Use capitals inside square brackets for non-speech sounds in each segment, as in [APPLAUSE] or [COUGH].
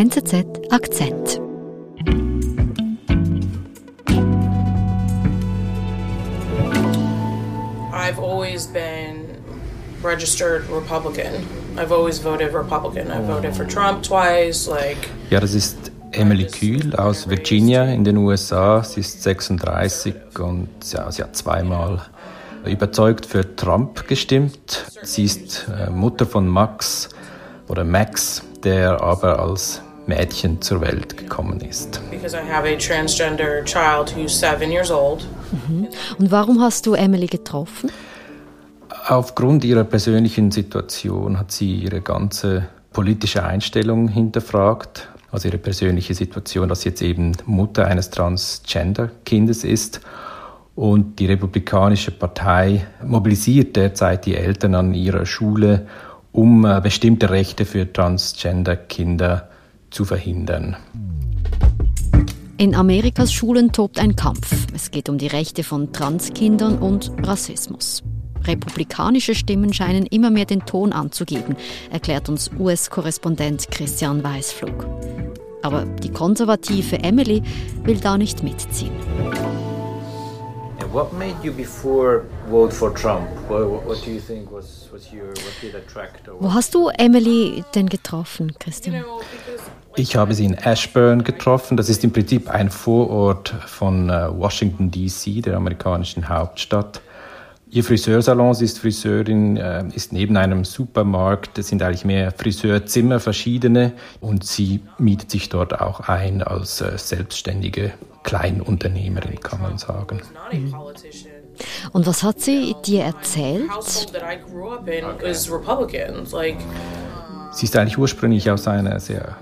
NZZ Akzent. I've always been registered Republican. I've always voted Republican. I voted for Trump twice. Like Ja, das ist Emily Kühl aus Virginia in den USA. Sie ist 36 und ja, sie hat zweimal überzeugt für Trump gestimmt. Sie ist äh, Mutter von Max oder Max, der aber als Mädchen zur Welt gekommen ist. because I have a transgender child who's seven years old. Und warum hast du Emily getroffen? Aufgrund ihrer persönlichen Situation hat sie ihre ganze politische Einstellung hinterfragt. Also ihre persönliche Situation, dass sie jetzt eben Mutter eines Transgender-Kindes ist. Und die Republikanische Partei mobilisiert derzeit die Eltern an ihrer Schule, um äh, bestimmte Rechte für Transgender-Kinder zu verhindern. In Amerikas Schulen tobt ein Kampf. Es geht um die Rechte von Transkindern und Rassismus. Republikanische Stimmen scheinen immer mehr den Ton anzugeben, erklärt uns US-Korrespondent Christian Weißflug. Aber die konservative Emily will da nicht mitziehen. What made you before vote for Trump? What, what, what do you think was, was your what did attract or Wo hast du Emily denn getroffen, You Christian? know, because Ich habe sie in Ashburn getroffen. Das ist im Prinzip ein Vorort von äh, Washington, D.C., der amerikanischen Hauptstadt. Ihr Friseursalon, sie ist Friseurin, äh, ist neben einem Supermarkt. Es sind eigentlich mehr Friseurzimmer, verschiedene. Und sie mietet sich dort auch ein als äh, selbstständige Kleinunternehmerin, kann man sagen. politician. Und was hat sie dir erzählt? Sie ist eigentlich ursprünglich aus einer sehr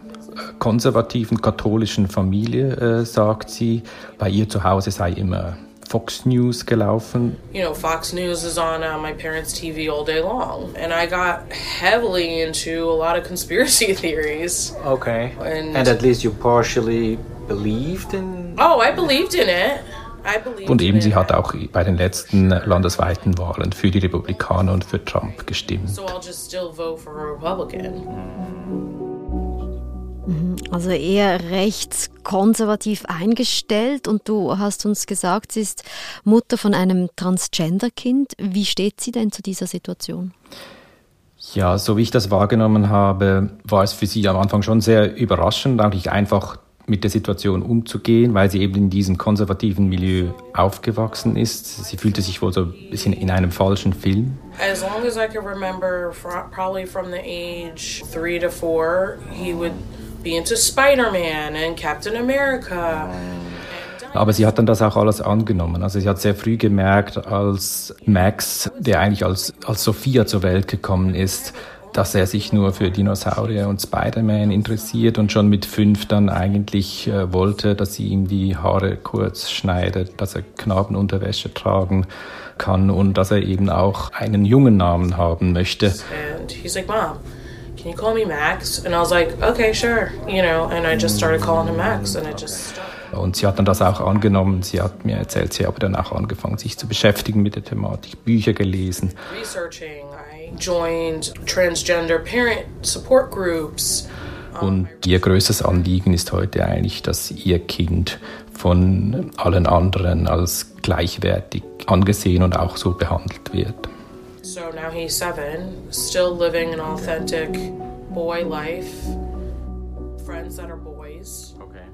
konservativen katholischen Familie, äh, sagt sie. Bei ihr zu Hause sei immer Fox News gelaufen. you know, Fox News is on uh, my parents' TV all day long, and I got heavily into a lot of conspiracy [LAUGHS] theories. Okay. And- And at least you partially believed in Oh, I believed in it. I believed Und eben sie hat auch bei den letzten landesweiten Wahlen für die Republikaner und für Trump gestimmt. So I'll just still vote for a Republican. Also eher rechtskonservativ eingestellt und du hast uns gesagt, sie ist Mutter von einem Transgender-Kind. Wie steht sie denn zu dieser Situation? Ja, so wie ich das wahrgenommen habe, war es für sie am Anfang schon sehr überraschend, eigentlich einfach mit der Situation umzugehen, weil sie eben in diesem konservativen Milieu aufgewachsen ist. Sie fühlte sich wohl so ein bisschen in einem falschen Film. As long as I can remember, fr- probably from the age three to four, he would be into Spider-Man and Captain America. Aber sie hat dann das auch alles angenommen. Also sie hat sehr früh gemerkt, als Max, der eigentlich als, als Sophia zur Welt gekommen ist, dass er sich nur für Dinosaurier und Spider-Man interessiert und schon mit fünf dann eigentlich äh, wollte, dass sie ihm die Haare kurz schneidet, dass er Knabenunterwäsche tragen kann und dass er eben auch einen jungen Namen haben möchte. And he's like, Mom, can you call me Max? And I was like, okay, sure. You know, and I just started calling him Max, and it just. Und sie hat dann das auch angenommen. Sie hat mir erzählt, sie habe dann auch angefangen, sich zu beschäftigen mit der Thematik, Bücher gelesen. Researching, I joined transgender parent support groups. Und ihr größtes Anliegen ist heute eigentlich, dass ihr Kind von allen anderen als gleichwertig angesehen und auch so behandelt wird. So now he's seven, still living an authentic boy life. Friends that are boys. Okay.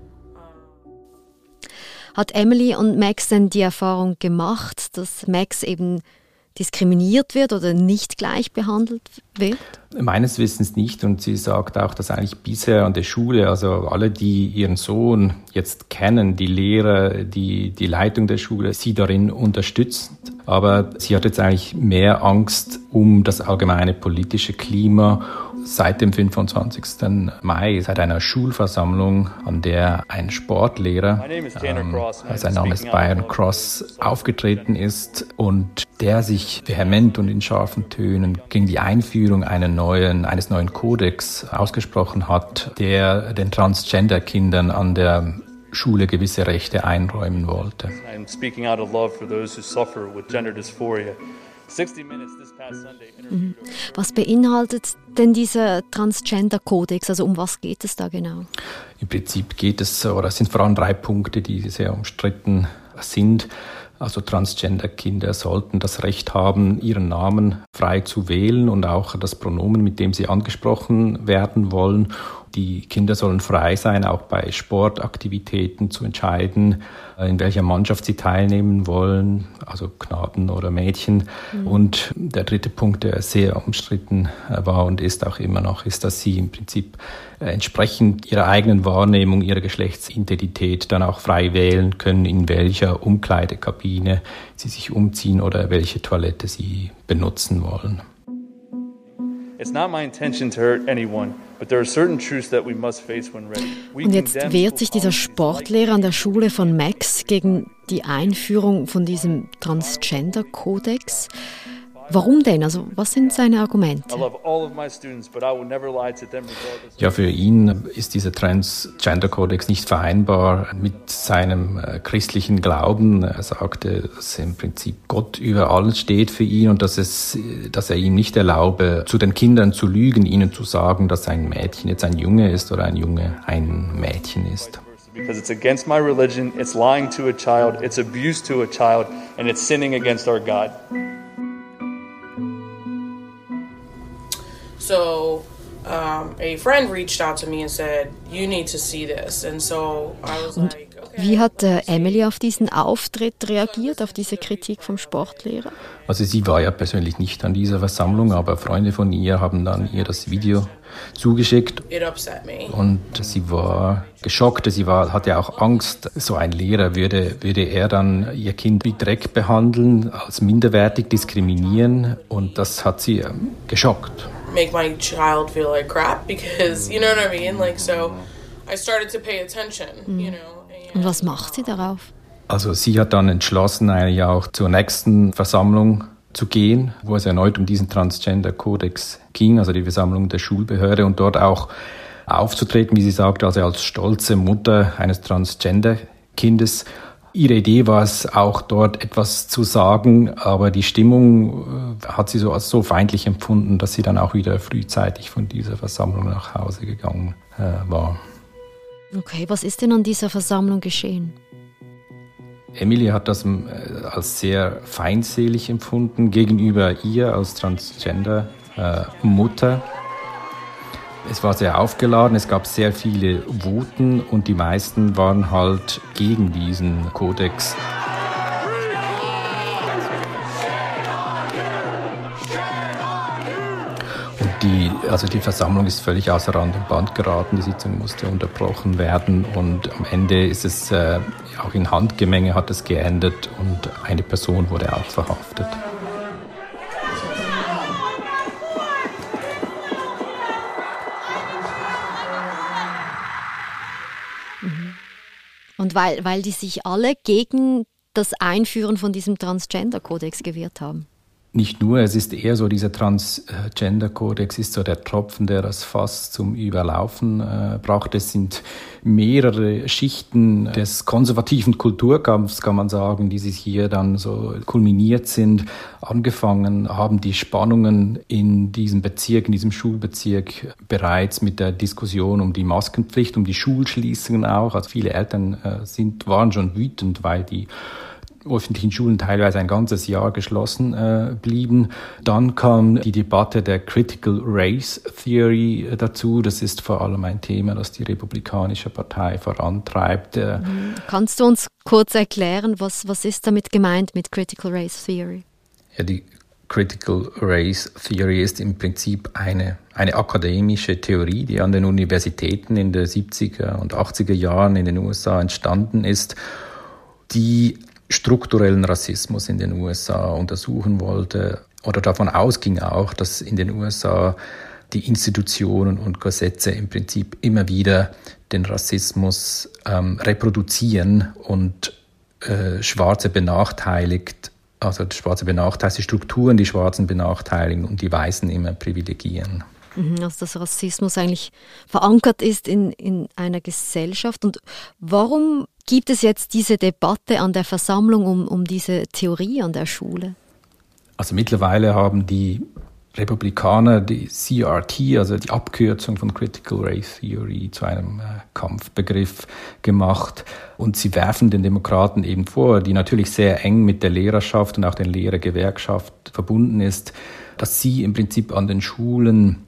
Hat Emily und Max denn die Erfahrung gemacht, dass Max eben diskriminiert wird oder nicht gleich behandelt wird? Meines Wissens nicht und sie sagt auch, dass eigentlich bisher an der Schule, also alle, die ihren Sohn jetzt kennen, die Lehrer, die, die Leitung der Schule, sie darin unterstützt. Aber sie hat jetzt eigentlich mehr Angst um das allgemeine politische Klima seit dem 25. Mai, seit einer Schulversammlung, an der ein Sportlehrer, ähm, sein Name ist Byron. Cross, aufgetreten ist und der sich vehement und in scharfen Tönen gegen die Einführung neuen, eines neuen Kodex ausgesprochen hat, der den Transgender-Kindern an der Schule gewisse Rechte einräumen wollte. I'm speaking out of love for those who suffer with gender dysphoria. Was beinhaltet denn dieser Transgender-Kodex? Also um was geht es da genau? Im Prinzip geht es, oder es sind vor allem drei Punkte, die sehr umstritten sind. Also Transgender-Kinder sollten das Recht haben, ihren Namen frei zu wählen und auch das Pronomen, mit dem sie angesprochen werden wollen. Die Kinder sollen frei sein, auch bei Sportaktivitäten zu entscheiden, in welcher Mannschaft sie teilnehmen wollen, also Knaben oder Mädchen. Mhm. Und der dritte Punkt, der sehr umstritten war und ist auch immer noch, ist, dass sie im Prinzip entsprechend ihrer eigenen Wahrnehmung, ihrer Geschlechtsidentität dann auch frei wählen können, in welcher Umkleidekabine sie sich umziehen oder welche Toilette sie benutzen wollen. It's not my intention to hurt anyone. Und jetzt wehrt sich dieser Sportlehrer an der Schule von Max gegen die Einführung von diesem Transgender-Kodex. Warum denn? Also was sind seine Argumente? Ja, für ihn ist dieser Transgender-Kodex nicht vereinbar mit seinem äh, christlichen Glauben. Er sagte, dass im Prinzip Gott über alles steht für ihn und dass, es, dass er ihm nicht erlaube, zu den Kindern zu lügen, ihnen zu sagen, dass ein Mädchen jetzt ein Junge ist oder ein Junge ein Mädchen ist. Because it's against my religion, it's lying to a child, it's abuse to a child, and it's sinning against our God. So um, a friend reached out to me and said, "You need to see this." And so I was Und like, okay. Wie hat äh, Emily auf diesen Auftritt reagiert, auf diese Kritik vom Sportlehrer? Also sie war ja persönlich nicht an dieser Versammlung, aber Freunde von ihr haben dann ihr das Video zugeschickt. Und sie war geschockt, sie war, hatte auch Angst, so ein Lehrer würde, würde er dann ihr Kind wie Dreck behandeln, als minderwertig diskriminieren und das hat sie ähm, geschockt make my child feel like crap because you know what I mean. Like so, I started to pay attention. Mhm. You know. Und was macht sie darauf? Also sie hat dann entschlossen, eigentlich auch zur nächsten Versammlung zu gehen, wo es erneut um diesen Transgender-Kodex ging, also die Versammlung der Schulbehörde und dort auch aufzutreten, wie sie sagte, also als stolze Mutter eines Transgender-Kindes Ihre Idee war es auch dort etwas zu sagen, aber die Stimmung äh, hat sie so als so feindlich empfunden, dass sie dann auch wieder frühzeitig von dieser Versammlung nach Hause gegangen äh, war. Okay, was ist denn an dieser Versammlung geschehen? Emily hat das äh, als sehr feindselig empfunden gegenüber ihr als Transgender-Mutter. Äh, es war sehr aufgeladen, es gab sehr viele Voten und die meisten waren halt gegen diesen Kodex. Die, also die Versammlung ist völlig außer Rand und Band geraten, die Sitzung musste unterbrochen werden und am Ende ist es äh, auch in Handgemenge hat es geendet und eine Person wurde auch verhaftet. Und weil, weil die sich alle gegen das Einführen von diesem Transgender-Kodex gewehrt haben. Nicht nur, es ist eher so, dieser Transgender-Kodex ist so der Tropfen, der das Fass zum Überlaufen äh, brachte. Es sind mehrere Schichten des konservativen Kulturkampfs, kann man sagen, die sich hier dann so kulminiert sind. Angefangen haben die Spannungen in diesem Bezirk, in diesem Schulbezirk bereits mit der Diskussion um die Maskenpflicht, um die Schulschließungen auch. Also viele Eltern äh, sind, waren schon wütend, weil die öffentlichen Schulen teilweise ein ganzes Jahr geschlossen äh, blieben. Dann kam die Debatte der Critical Race Theory äh, dazu. Das ist vor allem ein Thema, das die Republikanische Partei vorantreibt. Äh, mhm. Kannst du uns kurz erklären, was, was ist damit gemeint mit Critical Race Theory? Ja, die Critical Race Theory ist im Prinzip eine, eine akademische Theorie, die an den Universitäten in den 70er und 80er Jahren in den USA entstanden ist, die strukturellen Rassismus in den USA untersuchen wollte oder davon ausging auch, dass in den USA die Institutionen und Gesetze im Prinzip immer wieder den Rassismus ähm, reproduzieren und äh, Schwarze benachteiligt, also Schwarze benachteiligt, die Strukturen die Schwarzen benachteiligen und die Weißen immer privilegieren. Mhm, also dass Rassismus eigentlich verankert ist in, in einer Gesellschaft. Und warum gibt es jetzt diese Debatte an der Versammlung um, um diese Theorie an der Schule? Also mittlerweile haben die Republikaner die CRT, also die Abkürzung von Critical Race Theory, zu einem äh, Kampfbegriff gemacht. Und sie werfen den Demokraten eben vor, die natürlich sehr eng mit der Lehrerschaft und auch der Lehrergewerkschaft verbunden ist, dass sie im Prinzip an den Schulen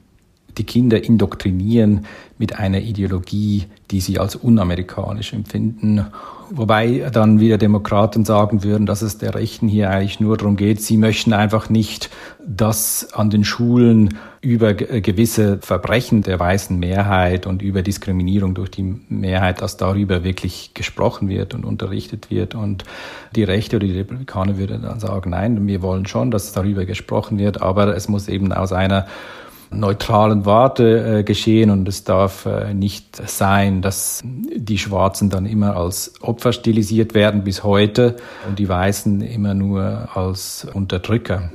die Kinder indoktrinieren mit einer Ideologie, die sie als unamerikanisch empfinden Wobei dann wieder Demokraten sagen würden, dass es der Rechten hier eigentlich nur darum geht, sie möchten einfach nicht, dass an den Schulen über gewisse Verbrechen der weißen Mehrheit und über Diskriminierung durch die Mehrheit, dass darüber wirklich gesprochen wird und unterrichtet wird. Und die Rechte oder die Republikaner würden dann sagen, nein, wir wollen schon, dass darüber gesprochen wird, aber es muss eben aus einer neutralen Warte äh, geschehen und es darf äh, nicht sein, dass die Schwarzen dann immer als Opfer stilisiert werden bis heute und die Weißen immer nur als Unterdrücker.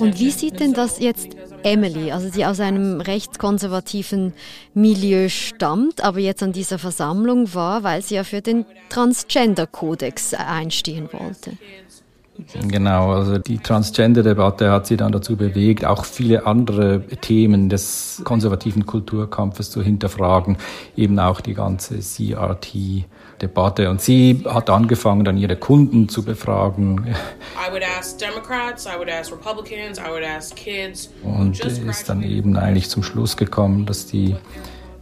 Und wie sieht denn das jetzt Emily, also die aus einem rechtskonservativen Milieu stammt, aber jetzt an dieser Versammlung war, weil sie ja für den Transgender-Kodex einstehen wollte? Genau, also die Transgender-Debatte hat sie dann dazu bewegt, auch viele andere Themen des konservativen Kulturkampfes zu hinterfragen, eben auch die ganze CRT-Debatte. Und sie hat angefangen, dann ihre Kunden zu befragen. Und ist dann eben eigentlich zum Schluss gekommen, dass die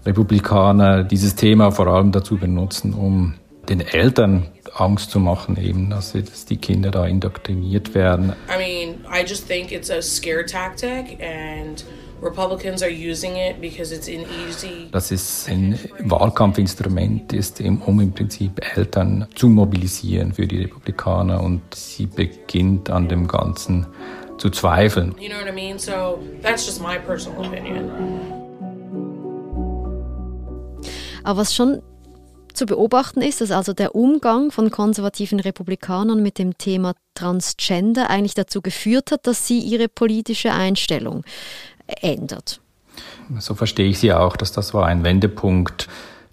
Republikaner dieses Thema vor allem dazu benutzen, um den Eltern Angst zu machen, eben, dass, dass die Kinder da indoktriniert werden. I mean, I just think it's a scare tactic and Republicans are using it because it's an easy. Das ist ein Wahlkampfinstrument, ist, um im Prinzip Eltern zu mobilisieren für die Republikaner und sie beginnt an dem Ganzen zu zweifeln. You know what I mean? So that's just my personal opinion. Aber was schon zu beobachten ist, dass also der Umgang von konservativen Republikanern mit dem Thema Transgender eigentlich dazu geführt hat, dass sie ihre politische Einstellung ändert. So verstehe ich sie auch, dass das war ein Wendepunkt,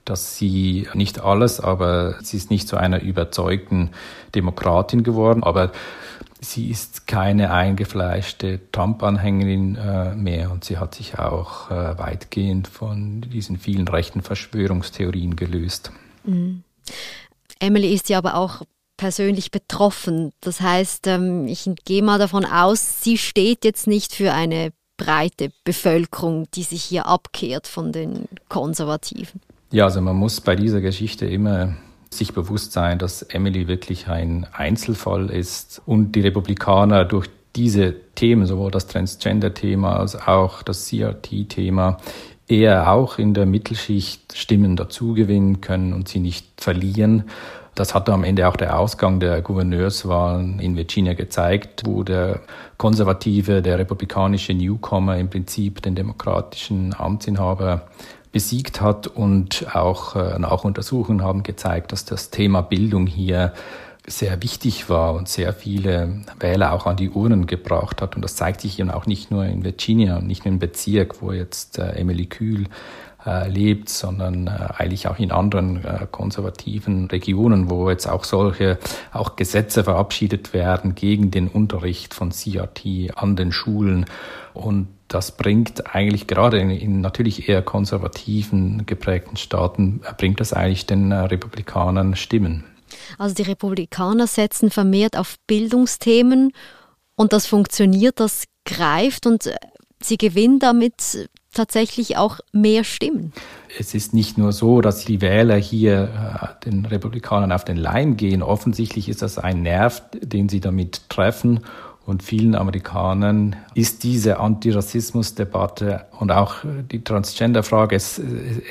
dass sie nicht alles, aber sie ist nicht zu einer überzeugten Demokratin geworden, aber sie ist keine eingefleischte Trump-Anhängerin äh, mehr und sie hat sich auch äh, weitgehend von diesen vielen rechten Verschwörungstheorien gelöst. Mhm. Emily ist ja aber auch persönlich betroffen. Das heißt, ähm, ich gehe mal davon aus, sie steht jetzt nicht für eine breite Bevölkerung, die sich hier abkehrt von den Konservativen. Ja, also man muss bei dieser Geschichte immer sich bewusst sein, dass Emily wirklich ein Einzelfall ist und die Republikaner durch diese Themen, sowohl das Transgender-Thema als auch das CRT-Thema, eher auch in der Mittelschicht Stimmen dazugewinnen können und sie nicht verlieren. Das hat am Ende auch der Ausgang der Gouverneurswahlen in Virginia gezeigt, wo der konservative, der republikanische Newcomer im Prinzip den demokratischen Amtsinhaber besiegt hat und auch äh, Nachuntersuchungen haben gezeigt, dass das Thema Bildung hier sehr wichtig war und sehr viele Wähler auch an die Urnen gebracht hat. Und das zeigt sich eben auch nicht nur in Virginia und nicht nur im Bezirk, wo jetzt äh, Emily Kühl äh, lebt, sondern äh, eigentlich auch in anderen äh, konservativen Regionen, wo jetzt auch solche auch Gesetze verabschiedet werden gegen den Unterricht von CRT an den Schulen. Und das bringt eigentlich gerade in, in, natürlich eher konservativen geprägten Staaten, äh, bringt das eigentlich den äh, Republikanern Stimmen. Also die Republikaner setzen vermehrt auf Bildungsthemen und das funktioniert, das greift und äh, sie gewinnen damit tatsächlich auch mehr Stimmen. Es ist nicht nur so, dass die Wähler hier äh, den Republikanern auf den Leim gehen. Offensichtlich ist das ein Nerv, den sie damit treffen und vielen Amerikanern ist diese Antirassismusdebatte und auch die Transgender-Frage, es,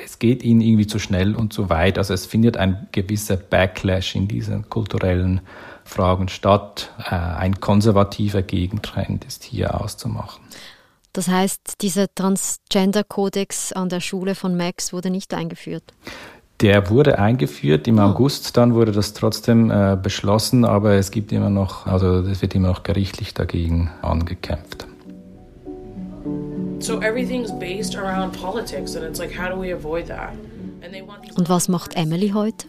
es geht ihnen irgendwie zu schnell und zu weit. Also es findet ein gewisser Backlash in diesen kulturellen Fragen statt. Äh, ein konservativer Gegentrend ist hier auszumachen. Das heißt, dieser Transgender-Kodex an der Schule von Max wurde nicht eingeführt? Der wurde eingeführt im oh. August, dann wurde das trotzdem äh, beschlossen, aber es gibt immer noch, also es wird immer noch gerichtlich dagegen angekämpft. So Und was macht Emily heute?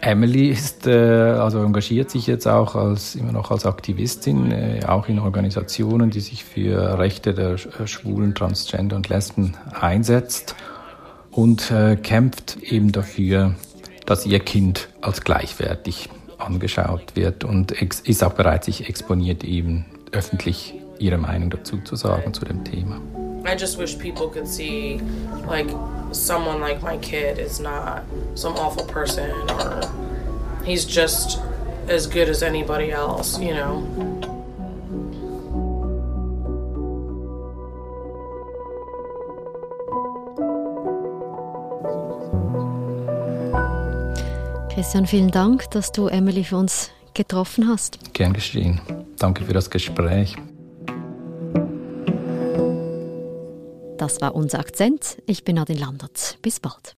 Emily ist, äh, also engagiert sich jetzt auch als, immer noch als Aktivistin, äh, auch in Organisationen, die sich für Rechte der äh, Schwulen, Transgender und Lesben einsetzt und äh, kämpft eben dafür, dass ihr Kind als gleichwertig angeschaut wird und ist auch bereit, sich exponiert, eben öffentlich ihre Meinung dazu zu sagen zu dem Thema. I just wish people could see like someone like my kid is not some awful person or he's just as good as anybody else, you know. Christian, vielen Dank, dass du Emily für uns getroffen hast. Gern geschehen. Danke für das Gespräch. Das war unser Akzent. Ich bin Adin Landert. Bis bald.